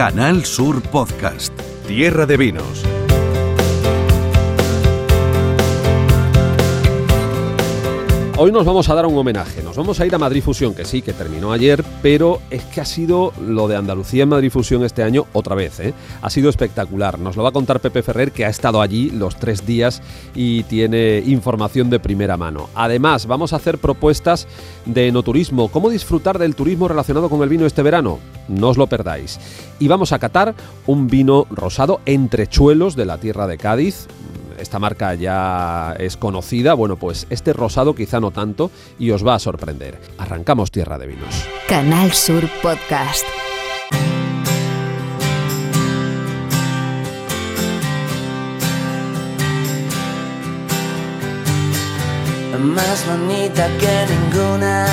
Canal Sur Podcast. Tierra de Vinos. Hoy nos vamos a dar un homenaje, nos vamos a ir a Madrid Fusión, que sí, que terminó ayer, pero es que ha sido lo de Andalucía en Madrid Fusión este año otra vez, ¿eh? ha sido espectacular. Nos lo va a contar Pepe Ferrer, que ha estado allí los tres días y tiene información de primera mano. Además, vamos a hacer propuestas de enoturismo, cómo disfrutar del turismo relacionado con el vino este verano, no os lo perdáis. Y vamos a catar un vino rosado entre chuelos de la tierra de Cádiz, esta marca ya es conocida, bueno, pues este rosado quizá no tanto y os va a sorprender. Arrancamos Tierra de Vinos. Canal Sur Podcast. Más bonita que ninguna,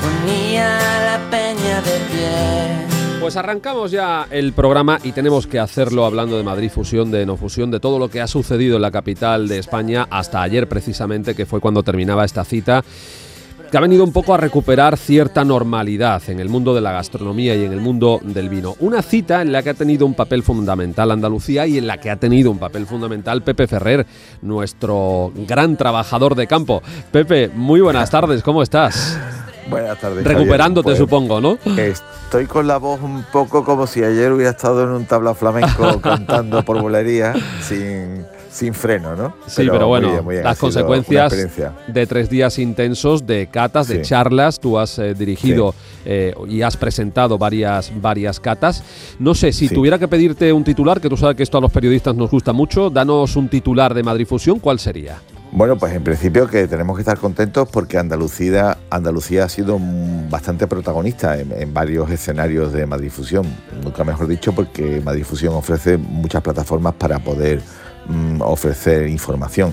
ponía la peña de pie pues arrancamos ya el programa y tenemos que hacerlo hablando de Madrid Fusión, de No Fusión, de todo lo que ha sucedido en la capital de España hasta ayer precisamente, que fue cuando terminaba esta cita que ha venido un poco a recuperar cierta normalidad en el mundo de la gastronomía y en el mundo del vino. Una cita en la que ha tenido un papel fundamental Andalucía y en la que ha tenido un papel fundamental Pepe Ferrer, nuestro gran trabajador de campo. Pepe, muy buenas tardes, ¿cómo estás? Buenas tardes. Recuperándote, pues, supongo, ¿no? Estoy con la voz un poco como si ayer hubiera estado en un tabla flamenco cantando por bolería sin, sin freno, ¿no? Sí, pero, bueno, las consecuencias de tres días intensos de catas, de charlas, tú has eh, dirigido eh, y has presentado varias, varias catas. No sé, si tuviera que pedirte un titular, que tú sabes que esto a los periodistas nos gusta mucho, danos un titular de Madrid Fusión, ¿cuál sería? Bueno, pues en principio que tenemos que estar contentos porque Andalucía, Andalucía ha sido bastante protagonista en, varios escenarios de Madrid Fusión. Nunca mejor dicho porque Madrid Fusión ofrece muchas plataformas para poder mm, ofrecer información.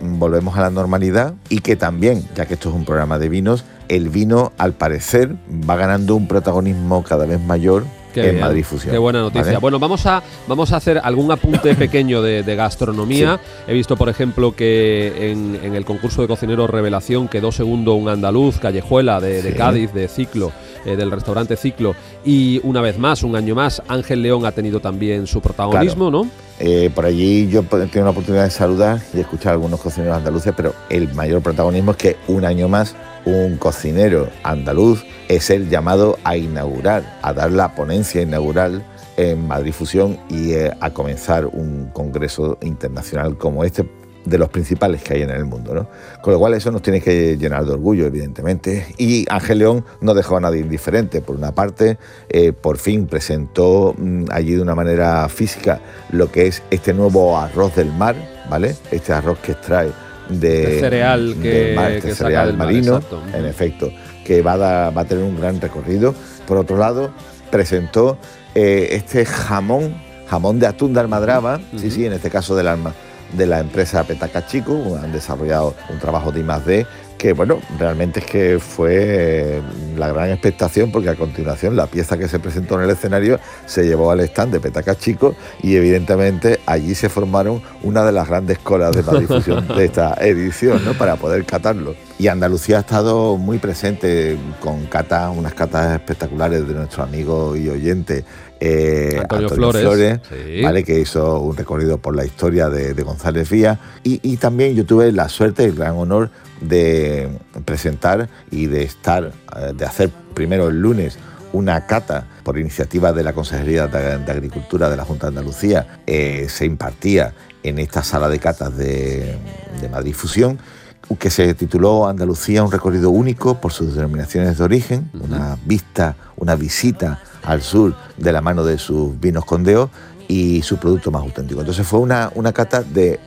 Volvemos a la normalidad y que también, ya que esto es un programa de vinos, el vino al parecer va ganando un protagonismo cada vez mayor Qué en Madrid Fusión. Qué buena noticia. Bueno, vamos a, vamos a hacer algún apunte pequeño de, gastronomía. He visto, por ejemplo, que en, el concurso de cocineros Revelación quedó segundo un andaluz, Callejuela, de, Cádiz, de Ciclo, eh, del restaurante Ciclo. Y una vez más, un año más, Ángel León ha tenido también su protagonismo, ¿no? Eh, por allí yo tengo la oportunidad de saludar y escuchar a algunos cocineros andaluces, pero el mayor protagonismo es que un año más un cocinero andaluz es el llamado a inaugurar, a dar la ponencia inaugural en Madrid Fusión y eh, a comenzar un congreso internacional como este de los principales que hay en el mundo. ¿no? Con lo cual eso nos tiene que llenar de orgullo, evidentemente. Y Ángel León no dejó a nadie indiferente. Por una parte, eh, por fin presentó mm, allí de una manera física lo que es este nuevo arroz del mar, ¿vale? Este arroz que extrae de, cereal que, este cereal marino, en efecto, que va a, va a tener un gran recorrido. Por otro lado, presentó eh, este jamón, jamón de atún de almadraba, sí, sí, en este caso del alma de la empresa Petaca Chico, han desarrollado un trabajo de I+D que bueno, realmente es que fue eh, la gran expectación porque a continuación la pieza que se presentó en el escenario se llevó al stand de Petaca Chico y evidentemente allí se formaron una de las grandes colas de la difusión de esta edición, ¿no? Para poder catarlo. Y Andalucía ha estado muy presente con catas, unas catas espectaculares de nuestro amigo y oyente eh, Antonio, Flores, ¿vale? que hizo un recorrido por la historia de, González Vía. Y, y, también yo tuve la suerte y el gran honor de presentar y de estar, eh, de hacer primero el lunes una cata por iniciativa de la Consejería de, Agricultura de la Junta de Andalucía, eh, se impartía en esta sala de catas de, Madrid Fusión, que se tituló Andalucía, un recorrido único por sus denominaciones de origen, una vista, una visita al sur de la mano de sus vinos condeos y su producto más auténtico. Entonces fue una, una cata de,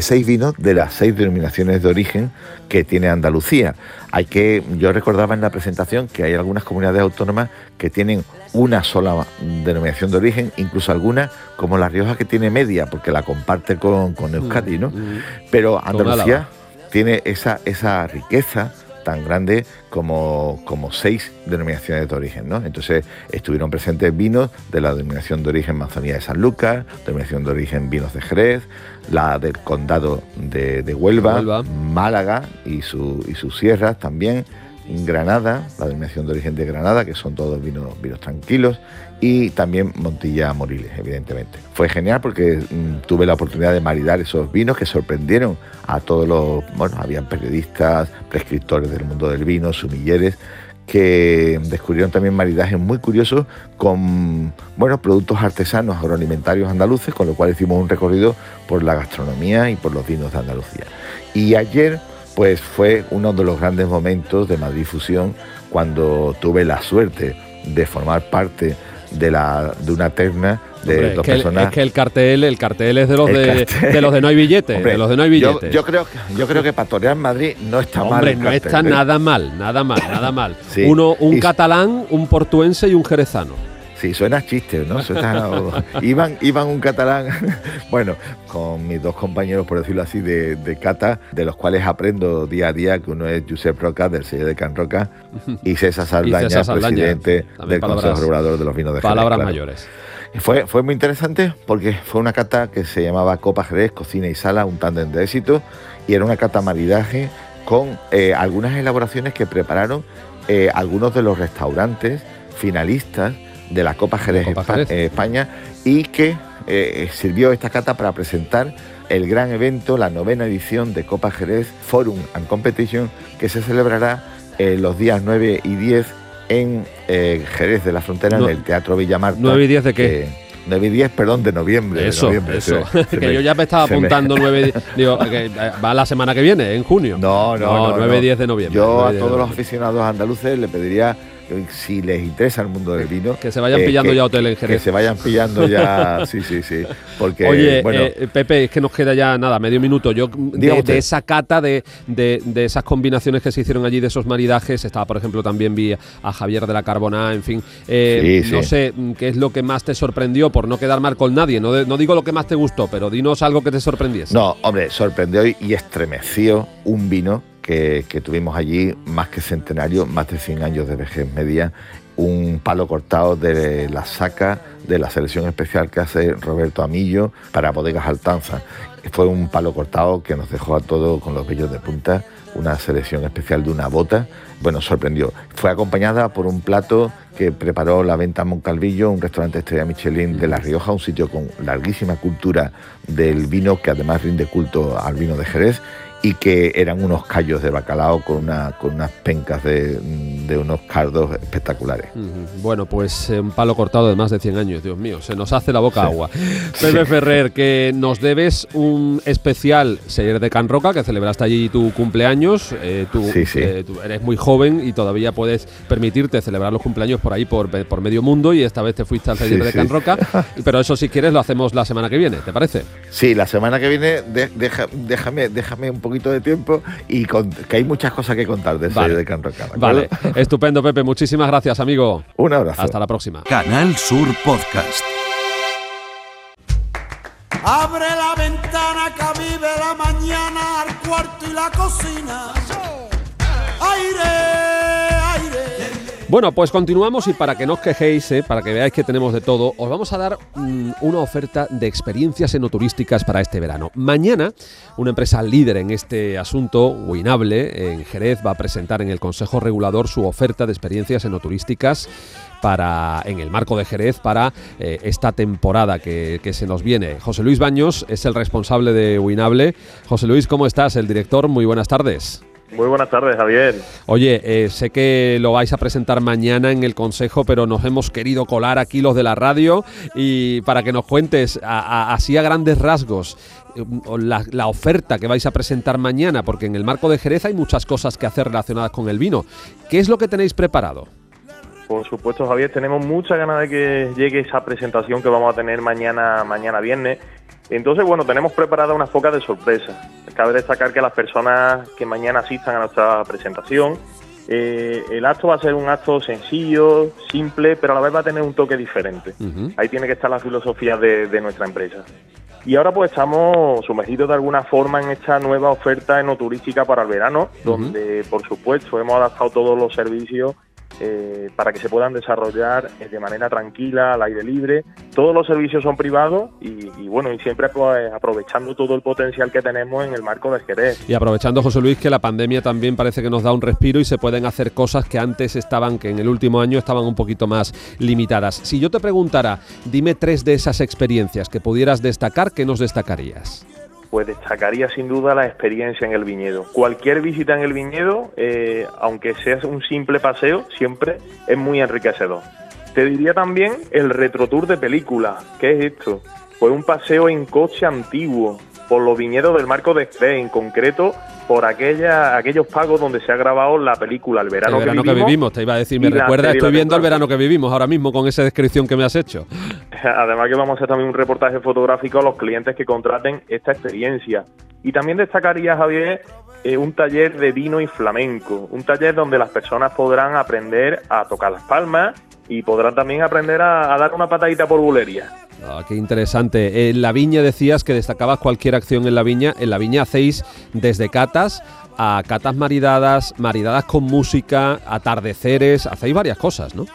seis vinos de las seis denominaciones de origen que tiene Andalucía. Hay que, yo recordaba en la presentación que hay algunas comunidades autónomas que tienen una sola denominación de origen, incluso algunas como La Rioja que tiene media, porque la comparte con, con Euskadi, ¿no? Mm, mm. Pero Andalucía tiene esa, esa riqueza tan grande como, como seis denominaciones de origen. ¿no? Entonces estuvieron presentes vinos de la denominación de origen Manzanilla de San Lucas, denominación de origen vinos de Jerez, la del condado de, Huelva, Málaga y, su, y sus sierras también, Granada, la denominación de origen de Granada, que son todos vinos, vinos tranquilos, y también Montilla Moriles, evidentemente. Fue genial porque mm, tuve la oportunidad de maridar esos vinos que sorprendieron a todos los, bueno, habían periodistas, prescriptores del mundo del vino, sumilleres, que descubrieron también maridajes muy curiosos con bueno, productos artesanos agroalimentarios andaluces, con lo cual hicimos un recorrido por la gastronomía y por los vinos de Andalucía. Y ayer pues fue uno de los grandes momentos de Madrid Fusión cuando tuve la suerte de formar parte de, la, de una terna de dos es personas. es que el cartel, el cartel es de los de, de, los de no hay billetes, de los de no hay billetes. Yo, yo, creo, yo creo que para torear Madrid no está Hombre, mal. el no está ¿eh? nada mal, nada mal, nada mal. Sí. Uno, un Y- catalán, un portuense y un jerezano. Sí, suena chiste, ¿no? Suena, iban, iban un catalán, bueno, con mis dos compañeros, por decirlo así, de, de cata, de los cuales aprendo día a día, que uno es Josep Roca, del sello de Can Roca, y César Saldaña, César Saldaña, presidente del palabras- Consejo Regulador de los Vinos de Jerez. Palabras claro. mayores. Fue, fue muy interesante porque fue una cata que se llamaba Copa Jerez, Cocina y Sala, un tándem de éxito, y era una cata maridaje con eh, algunas elaboraciones que prepararon eh, algunos de los restaurantes finalistas de la Copa Jerez, Copa Jerez. eh, España y que eh, sirvió esta cata para presentar el gran evento, la novena edición de Copa Jerez Forum and Competition, que se celebrará eh, los días 9 y 10 en eh, Jerez de la Frontera, No- en el Teatro Villamarta. 9 y 10 de qué? que- 9 y 10, perdón, de noviembre. de Eso, noviembre, eso. se me- se que me- yo ya me estaba se me- apuntando 9 digo, que va la semana que viene, en junio. No, no, no. 9 no. 10 de noviembre. Yo 9 a todos los aficionados andaluces le pediría si les interesa el mundo del vino. Que se vayan eh, pillando que- ya hotel en Que Jerez. se vayan pillando ya. sí, sí, sí. Porque, Oye, bueno. eh, Pepe, es que nos queda ya nada, medio minuto. Yo de, esa cata, de, de- de esas combinaciones que se hicieron allí, de esos maridajes, estaba, por ejemplo, también vi a Javier de la Carboná, en fin. Eh, Sí, no sí. sé mm, qué es lo que más te sorprendió, por no quedar mal con nadie. No, no digo lo que más te gustó, pero dinos algo que te sorprendiese. No, hombre, sorprendió y estremeció un vino que, tuvimos allí, más que centenario, más de 100 años de vejez media, un palo cortado de la saca de la selección especial que hace Roberto Amillo para Bodegas Altanza. Fue un palo cortado que nos dejó a todos con los vellos de punta, una selección especial de una bota. Bueno, sorprendió. Fue acompañada por un plato que preparó la venta Moncalvillo, un restaurante estrella Michelin de La Rioja, un sitio con larguísima cultura del vino que además rinde culto al vino de Jerez y que eran unos callos de bacalao con, una, con unas pencas de, de unos cardos espectaculares. Bueno, pues eh, un palo cortado de más de 100 años, Dios mío, se nos hace la boca Sí. agua. Pepe Ferrer, que nos debes un especial Seller de Can Roca, que celebraste allí tu cumpleaños. eh, tú, Sí, sí. eh, tú eres muy joven y todavía puedes permitirte celebrar los cumpleaños por ahí, por, por medio mundo, y esta vez te fuiste al Seller de. Can Roca. Pero eso, si quieres, lo hacemos la semana que viene, ¿te parece? Sí, la semana que viene de- deja- déjame, déjame un poquito de tiempo y con- que hay muchas cosas que contar del Vale. de Can Roca, ¿de? Vale, estupendo, Pepe. Muchísimas gracias, amigo. Un abrazo. Hasta la próxima. Canal Sur Podcast. Abre la ventana que vive la mañana al cuarto y la cocina. Aire. Bueno, pues continuamos y para que no os quejéis, ¿eh? para que veáis que tenemos de todo, os vamos a dar mm, una oferta de experiencias enoturísticas para este verano. Mañana, una empresa líder en este asunto, Winable, en Jerez, va a presentar en el Consejo Regulador su oferta de experiencias enoturísticas para, en el marco de Jerez para eh, esta temporada que, que se nos viene. José Luis Baños es el responsable de Winable. José Luis, ¿cómo estás? El director, muy buenas tardes. Muy buenas tardes, Javier. Oye, eh, sé que lo vais a presentar mañana en el Consejo, pero nos hemos querido colar aquí los de la radio y para que nos cuentes a- a- así a grandes rasgos eh, la, la oferta que vais a presentar mañana, porque en el marco de Jerez hay muchas cosas que hacer relacionadas con el vino. ¿Qué es lo que tenéis preparado? Por supuesto, Javier, tenemos muchas ganas de que llegue esa presentación que vamos a tener mañana, mañana viernes. Entonces, bueno, tenemos preparada unas pocas de sorpresas. Cabe destacar que las personas que mañana asistan a nuestra presentación, eh, el acto va a ser un acto sencillo, simple, pero a la vez va a tener un toque diferente. Ahí tiene que estar la filosofía de, de nuestra empresa. Y ahora pues estamos sumergidos de alguna forma en esta nueva oferta enoturística para el verano, donde por supuesto hemos adaptado todos los servicios eh, para que se puedan desarrollar eh, de manera tranquila, al aire libre. Todos los servicios son privados y, bueno, y siempre pues, aprovechando todo el potencial que tenemos en el marco de Jerez. Y aprovechando, José Luis, que la pandemia también parece que nos da un respiro y se pueden hacer cosas que antes estaban, que en el último año estaban un poquito más limitadas. Si yo te preguntara, dime tres de esas experiencias que pudieras destacar, ¿qué nos destacarías? Pues destacaría sin duda la experiencia en el viñedo. Cualquier visita en el viñedo, eh, aunque sea un simple paseo, siempre es muy enriquecedor. Te diría también el retrotour de película. ¿Qué es esto? Pues un paseo en coche antiguo por los viñedos del Marco de Fe, en concreto por aquella, aquellos pagos donde se ha grabado la película El verano, El verano que, vivimos, te iba a decir, me recuerda, estoy viendo el verano que vivimos ahora mismo con esa descripción que me has hecho. Además que vamos a hacer también un reportaje fotográfico a los clientes que contraten esta experiencia. Y también destacaría, Javier, eh, un taller de vino y flamenco, un taller donde las personas podrán aprender a tocar las palmas y podrán también aprender a, a dar una patadita por bulería. Ah, qué interesante. En la viña decías que destacabas cualquier acción en la viña. En la viña hacéis desde catas a catas maridadas, maridadas con música, atardeceres, hacéis varias cosas, ¿no?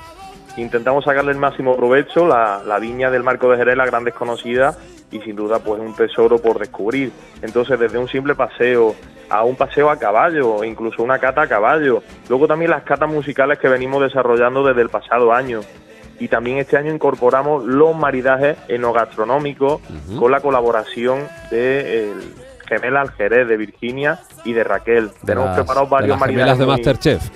Intentamos sacarle el máximo provecho, la, la viña del Marco de Jerez, la gran desconocida, y sin duda pues un tesoro por descubrir. Entonces desde un simple paseo a un paseo a caballo, incluso una cata a caballo. Luego también las catas musicales que venimos desarrollando desde el pasado año. Y también este año incorporamos los maridajes enogastronómicos con la colaboración de el Gemela al Jerez de Virginia y de Raquel. Tenemos las- preparados de varios las gemelas maridajes. de Masterchef.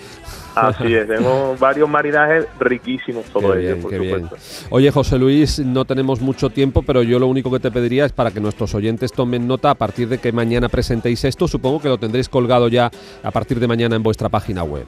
Así es, tenemos varios maridajes riquísimos ellos, bien, por bien. supuesto. Oye, José Luis, no tenemos mucho tiempo, pero yo lo único que te pediría es para que nuestros oyentes tomen nota a partir de que mañana presentéis esto. Supongo que lo tendréis colgado ya a partir de mañana en vuestra página web.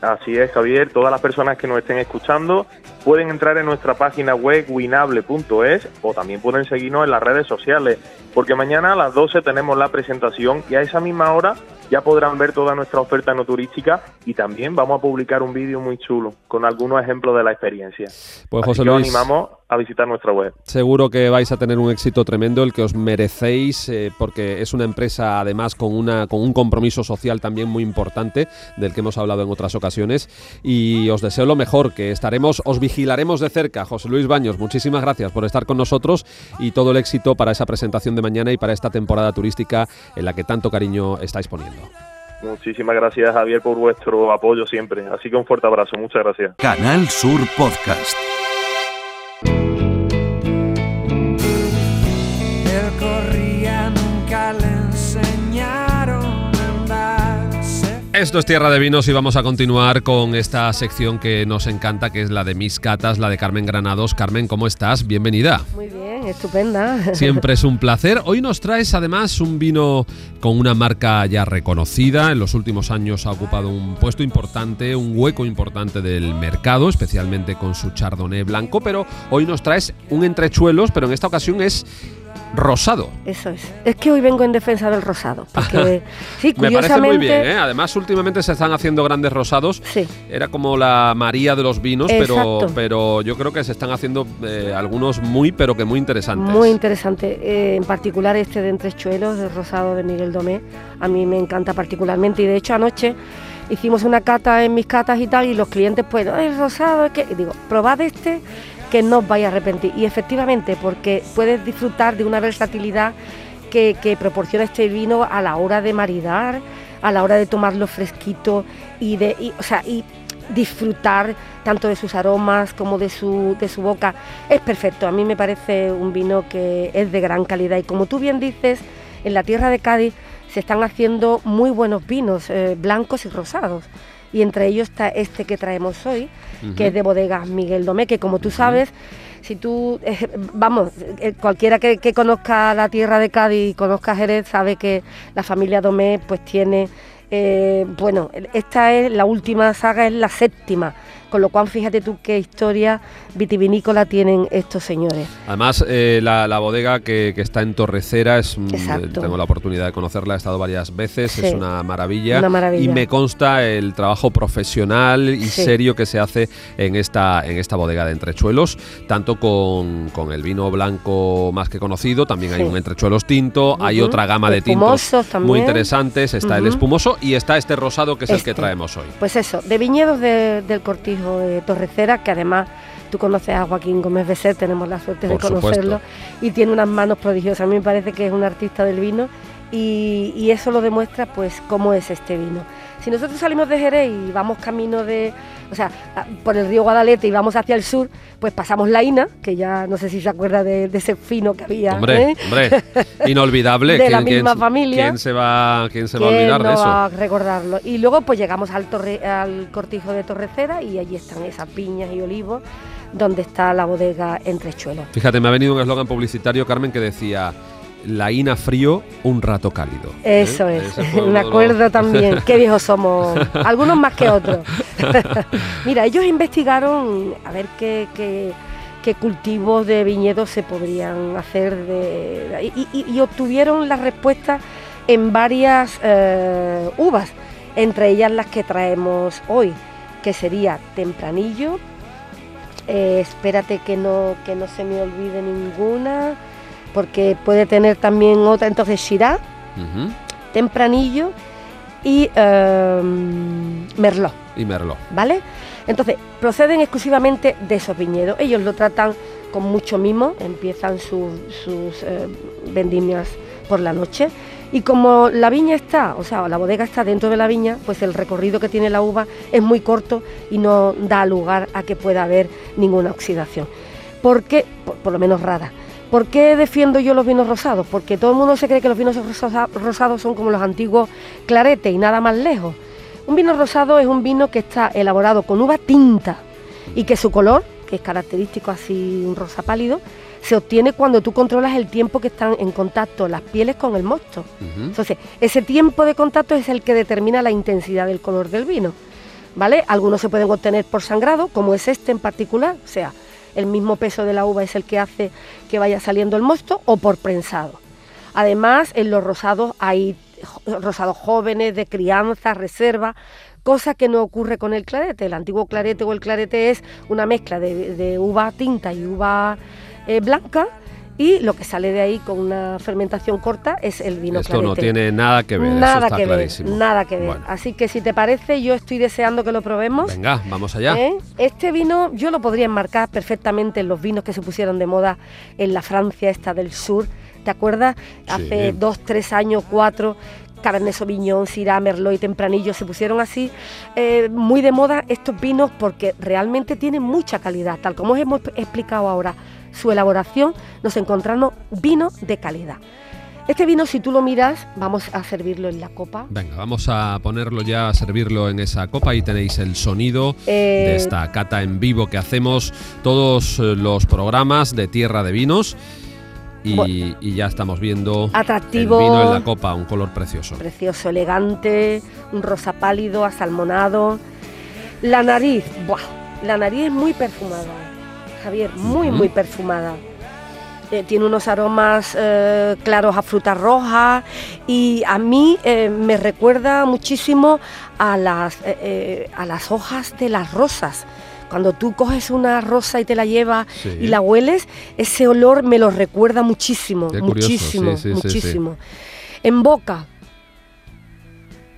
Así es, Javier. Todas las personas que nos estén escuchando pueden entrar en nuestra página web winable.es o también pueden seguirnos en las redes sociales, porque mañana a las 12 tenemos la presentación y a esa misma hora ya podrán ver toda nuestra oferta no turística y también vamos a publicar un vídeo muy chulo con algunos ejemplos de la experiencia. Pues Así José Luis, animamos a visitar nuestra web. seguro que vais a tener un éxito tremendo, el que os merecéis, eh, porque es una empresa además con, una, con un compromiso social también muy importante, del que hemos hablado en otras ocasiones. Y os deseo lo mejor, que estaremos, os vigilaremos de cerca. José Luis Baños, muchísimas gracias por estar con nosotros y todo el éxito para esa presentación de mañana y para esta temporada turística en la que tanto cariño estáis poniendo. Muchísimas gracias, Javier, por vuestro apoyo siempre. Así que un fuerte abrazo. Muchas gracias. Canal Sur Podcast. Esto es Tierra de Vinos y vamos a continuar con esta sección que nos encanta, que es la de mis catas, la de Carmen Granados. Carmen, ¿cómo estás? Bienvenida. Muy bien, estupenda. Siempre es un placer. Hoy nos traes además un vino con una marca ya reconocida. En los últimos años ha ocupado un puesto importante, un hueco importante del mercado, especialmente con su chardonnay blanco. Pero hoy nos traes un entrechuelos, pero en esta ocasión es rosado. Eso es. Es que hoy vengo en defensa del rosado. Porque, sí, Me parece muy bien, ¿eh? Además, últimamente se están haciendo grandes rosados. Sí. Era como la María de los vinos, pero, Exacto. pero yo creo que se están haciendo eh, algunos muy, pero que muy interesantes. Muy interesante. Eh, en particular este de Entrechuelos, el rosado de Miguel Domé. A mí me encanta particularmente. Y de hecho anoche hicimos una cata en mis catas y tal. Y los clientes, pues, "Ay, el rosado es que. Y digo, probad este que no os vais a arrepentir. Y efectivamente, porque puedes disfrutar de una versatilidad que, que proporciona este vino a la hora de maridar, a la hora de tomarlo fresquito y de, o sea, y disfrutar tanto de sus aromas como de su, de su boca. Es perfecto, a mí me parece un vino que es de gran calidad y como tú bien dices, en la tierra de Cádiz se están haciendo muy buenos vinos, eh, blancos y rosados. Y entre ellos está este que traemos hoy, que es de bodegas Miguel Domé, que como tú sabes, si tú, eh, vamos, eh, cualquiera que, que conozca la tierra de Cádiz y conozca Jerez sabe que la familia Domé pues tiene, eh, bueno, esta es la última saga, es la séptima Con lo cual, fíjate tú qué historia vitivinícola tienen estos señores. Además, eh, la, la bodega que, que está en Torrecera, es, mm, Exacto. tengo la oportunidad de conocerla, he estado varias veces, Sí. es una maravilla, Una maravilla. y me consta el trabajo profesional y Sí. serio que se hace en esta, en esta bodega de entrechuelos, tanto con, con el vino blanco más que conocido, también hay un entrechuelos tinto, hay otra gama de tintos muy interesantes, está el espumoso y está este rosado que es el que Este. traemos hoy. Pues eso, de viñedos de- del cortijo de Torrecera, que además tú conoces a Joaquín Gómez Becer, tenemos la suerte de supuesto. conocerlo, y tiene unas manos prodigiosas. A mí me parece que es un artista del vino y, y eso lo demuestra pues cómo es este vino. Si nosotros salimos de Jerez y vamos camino de, o sea, por el río Guadalete y vamos hacia el sur, pues pasamos la Ina, que ya no sé si se acuerda de, de ese fino que había. Hombre, ¿eh? hombre, inolvidable. De la ¿Quién- misma quién- familia. ¿Quién se va, quién se va a ¿Quién olvidar de eso? va a recordarlo? Y luego pues llegamos al, torre, al cortijo de Torrecera y allí están esas piñas y olivos donde está la bodega Entrechuelos. Fíjate, me ha venido un eslogan publicitario, Carmen, que decía la ina frío, un rato cálido. Eso ¿Eh? es, me los- acuerdo también, qué viejos somos, algunos más que otros. Mira, ellos investigaron a ver qué, qué- qué cultivos de viñedos se podrían hacer de, y, y- y obtuvieron la respuesta en varias eh, uvas, entre ellas las que traemos hoy, que sería tempranillo, eh, espérate que no, que no se me olvide ninguna, porque puede tener también otra, entonces Shiraz, Ujú. Tempranillo y eh, Merlot, Y Merlot. ¿vale? Entonces, proceden exclusivamente de esos viñedos. Ellos lo tratan con mucho mimo, empiezan sus, sus eh, vendimias por la noche. Y como la viña está, o sea, la bodega está dentro de la viña, pues el recorrido que tiene la uva es muy corto y no da lugar a que pueda haber ninguna oxidación. ¿Por qué? Por, por lo menos rara. ¿Por qué defiendo yo los vinos rosados? Porque todo el mundo se cree que los vinos rosa- rosados son como los antiguos claretes y nada más lejos. Un vino rosado es un vino que está elaborado con uva tinta y que su color, que es característico así un rosa pálido, se obtiene cuando tú controlas el tiempo que están en contacto las pieles con el mosto. Entonces, ese tiempo de contacto es el que determina la intensidad del color del vino. ¿Vale? Algunos se pueden obtener por sangrado, como es este en particular, o sea, el mismo peso de la uva es el que hace que vaya saliendo el mosto, o por prensado. Además, en los rosados hay rosados jóvenes, de crianza, reserva, cosa que no ocurre con el clarete. El antiguo clarete o el clarete es una mezcla de, de uva tinta y uva eh, blanca, y lo que sale de ahí con una fermentación corta es el vino Esto no tiene nada que ver, eso Nada está que clarísimo. ver, nada que ver. Bueno, Así que si te parece, yo estoy deseando que lo probemos. venga, vamos allá. ¿eh? Este vino yo lo podría enmarcar perfectamente en los vinos que se pusieron de moda en la Francia esta del sur. ¿Te acuerdas? Hace Sí. dos, tres años, cuatro, Cabernet Sauvignon, Syrah, Merlot y Tempranillo se pusieron así eh, muy de moda estos vinos porque realmente tienen mucha calidad. Tal como os hemos explicado ahora su elaboración, nos encontramos vinos de calidad. Este vino, si tú lo miras, vamos a servirlo en la copa. Venga, vamos a ponerlo ya, a servirlo en esa copa. Ahí tenéis el sonido Eh, de esta cata en vivo que hacemos todos eh, los programas de Tierra de Vinos. Y, Bueno. y ya estamos viendo Atractivo. el vino en la copa, un color precioso. precioso, elegante, un rosa pálido, asalmonado. La nariz, ¡buah! La nariz es muy perfumada, Javier, muy, muy perfumada. Eh, tiene unos aromas eh, claros a fruta roja y a mí eh, me recuerda muchísimo a las, a las hojas de las rosas. Cuando tú coges una rosa y te la llevas Sí. y la hueles, ese olor me lo recuerda muchísimo, Qué muchísimo, sí, sí, muchísimo. En boca,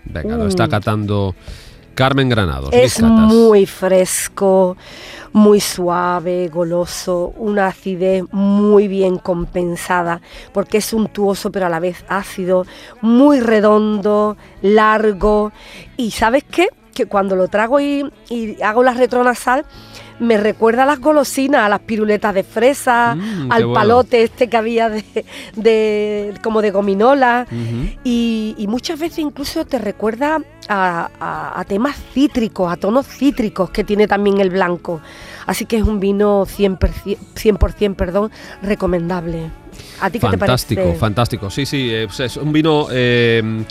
Venga, lo está Mm. catando Carmen Granados. Es muy fresco, muy suave, goloso, una acidez muy bien compensada, porque es suntuoso pero a la vez ácido, muy redondo, largo. Y ¿sabes qué? Que cuando lo trago y, y hago la retronasal, me recuerda a las golosinas, a las piruletas de fresa, Mm, al bueno. palote este que había de, de- como de gominola. Y, y muchas veces incluso te recuerda a, a- a temas cítricos, a tonos cítricos que tiene también el blanco. Así que es un vino 100%, 100% perdón, recomendable. ¿A ti qué te Fantástico, parece? fantástico. Sí, sí, es, un vino eh,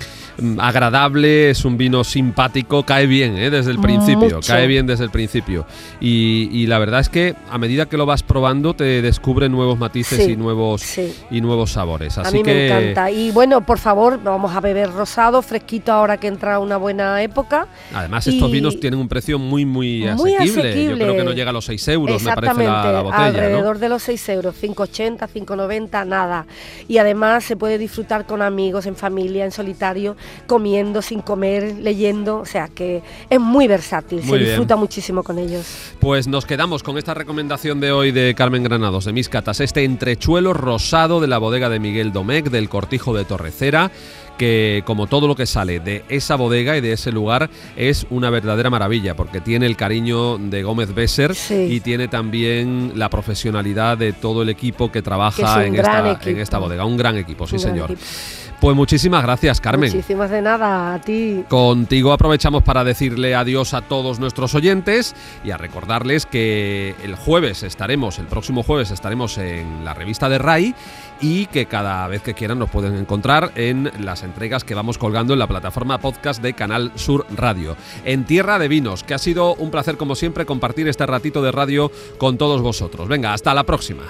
agradable, es un vino simpático, cae bien ¿eh? desde el principio, Mucho. cae bien desde el principio. Y, y la verdad es que a medida que lo vas probando te descubre nuevos matices Sí, y nuevos sí. y nuevos sabores. Así a mí que me encanta. Y bueno, por favor, vamos a beber rosado, fresquito ahora que entra una buena época. además estos vinos tienen un precio muy muy Muy asequible. Yo creo que no llega a los 6 euros, me parece la, la botella. ¿no? alrededor de los 6 euros, 5,80, 5,90, nada. Y además se puede disfrutar con amigos, en familia, en solitario, comiendo, sin comer, leyendo, o sea que es muy versátil, Muy se bien. disfruta muchísimo con ellos. Pues nos quedamos con esta recomendación de hoy de Carmen Granados, de Mis Catas, este entrechuelo rosado de la bodega de Miguel Domecq, del Cortijo de Torrecera, que como todo lo que sale de esa bodega y de ese lugar es una verdadera maravilla, porque tiene el cariño de Gómez Besser Sí. y tiene también la profesionalidad de todo el equipo que trabaja Que es un en, esta, equipo. en esta bodega. Un gran equipo, sí Un señor. equipo. Pues muchísimas gracias, Carmen. Muchísimas de nada, a ti. Contigo aprovechamos para decirle adiós a todos nuestros oyentes y a recordarles que el jueves estaremos, el próximo jueves estaremos en la revista de RAI y que cada vez que quieran nos pueden encontrar en las entregas que vamos colgando en la plataforma podcast de Canal Sur Radio. En Tierra de Vinos, que ha sido un placer como siempre compartir este ratito de radio con todos vosotros. Venga, hasta la próxima.